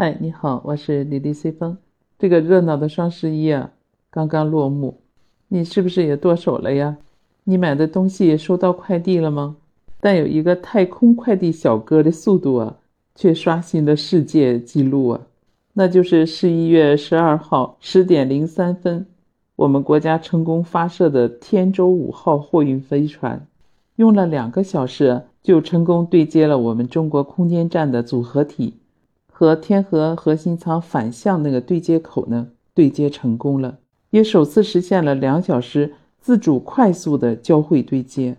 嗨，你好，我是李丽 C 风。这个热闹的双十一啊，刚刚落幕，你是不是也剁手了呀？你买的东西收到快递了吗？但有一个太空快递小哥的速度啊，却刷新了世界纪录啊！那就是十一月十二号十点零三分，我们国家成功发射的天舟五号货运飞船，用了两个小时就成功对接了我们中国空间站的组合体。和天河核心舱反向那个对接口呢，对接成功了，也首次实现了两小时自主快速的交会对接，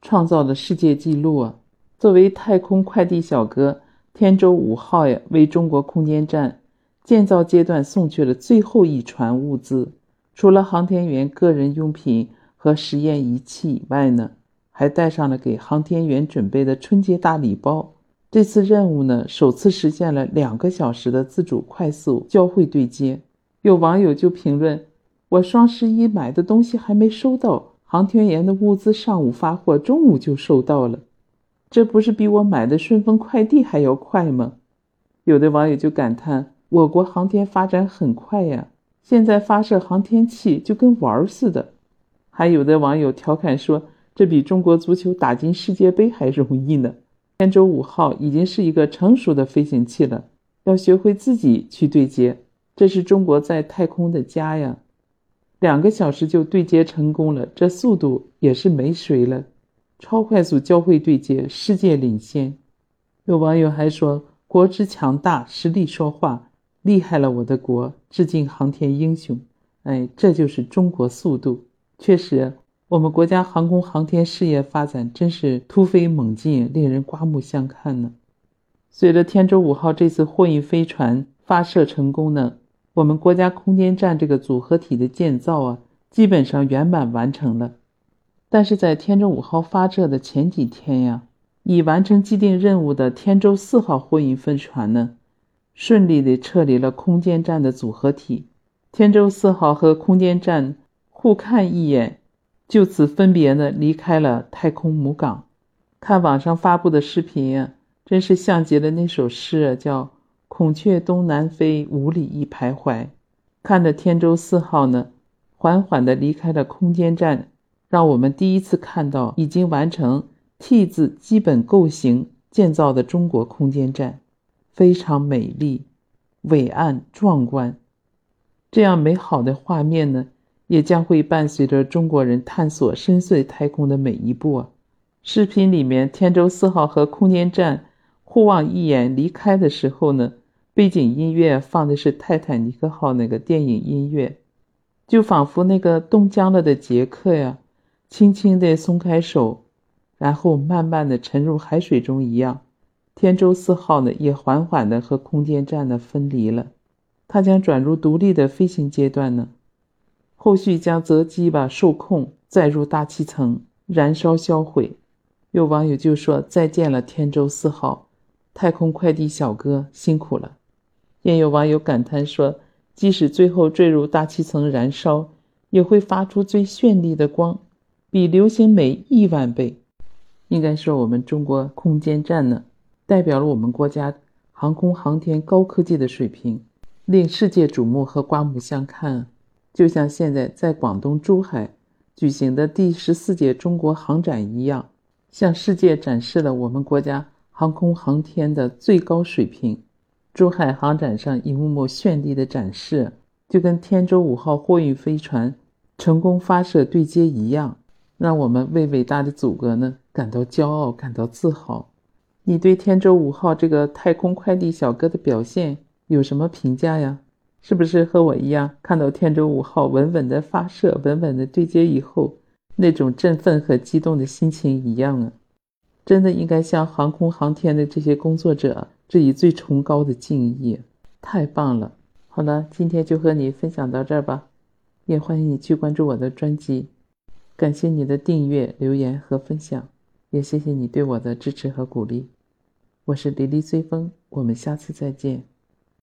创造了世界纪录啊！作为太空快递小哥，天舟五号呀，为中国空间站建造阶段送去了最后一船物资。除了航天员个人用品和实验仪器以外呢，还带上了给航天员准备的春节大礼包。这次任务呢，首次实现了两个小时的自主快速交会对接。有网友就评论：“我双十一买的东西还没收到，航天员的物资上午发货，中午就收到了，这不是比我买的顺丰快递还要快吗？”有的网友就感叹：“我国航天发展很快呀，现在发射航天器就跟玩儿似的。”还有的网友调侃说：“这比中国足球打进世界杯还容易呢。”天舟五号已经是一个成熟的飞行器了，要学会自己去对接，这是中国在太空的家呀。两个小时就对接成功了，这速度也是没谁了，超快速交会对接，世界领先。有网友还说：“国之强大，实力说话，厉害了我的国，致敬航天英雄。”哎，这就是中国速度，确实。我们国家航空航天事业发展真是突飞猛进，令人刮目相看呢。随着天舟五号这次货运飞船发射成功呢，我们国家空间站这个组合体的建造啊，基本上圆满完成了。但是在天舟五号发射的前几天呀，已完成既定任务的天舟四号货运飞船呢，顺利的撤离了空间站的组合体。天舟四号和空间站互看一眼。就此分别呢离开了太空母港，看网上发布的视频呀，真是像极了那首诗啊，叫“孔雀东南飞，五里一徘徊”。看着天舟四号呢，缓缓地离开了空间站，让我们第一次看到已经完成 T 字基本构型建造的中国空间站，非常美丽、伟岸、壮观。这样美好的画面呢？也将会伴随着中国人探索深邃太空的每一步啊！视频里面，天舟四号和空间站互望一眼离开的时候呢，背景音乐放的是泰坦尼克号那个电影音乐，就仿佛那个冻僵了的杰克呀，轻轻地松开手，然后慢慢的沉入海水中一样。天舟四号呢，也缓缓的和空间站呢分离了，它将转入独立的飞行阶段呢。后续将择机把受控，载入大气层燃烧销毁。有网友就说：“再见了，天舟四号，太空快递小哥辛苦了。”也有网友感叹说：“即使最后坠入大气层燃烧，也会发出最绚丽的光，比流星美亿万倍。”应该说，我们中国空间站呢，代表了我们国家航空航天高科技的水平，令世界瞩目和刮目相看。就像现在在广东珠海举行的第十四届中国航展一样，向世界展示了我们国家航空航天的最高水平。珠海航展上一幕幕绚丽的展示，就跟天舟五号货运飞船成功发射对接一样，让我们为伟大的祖国呢感到骄傲，感到自豪。你对天舟五号这个太空快递小哥的表现有什么评价呀？是不是和我一样，看到天舟五号稳稳的发射、稳稳的对接以后，那种振奋和激动的心情一样啊？真的应该向航空航天的这些工作者致以最崇高的敬意，太棒了！好了，今天就和你分享到这儿吧，也欢迎你去关注我的专辑，感谢你的订阅、留言和分享，也谢谢你对我的支持和鼓励。我是离离随风，我们下次再见。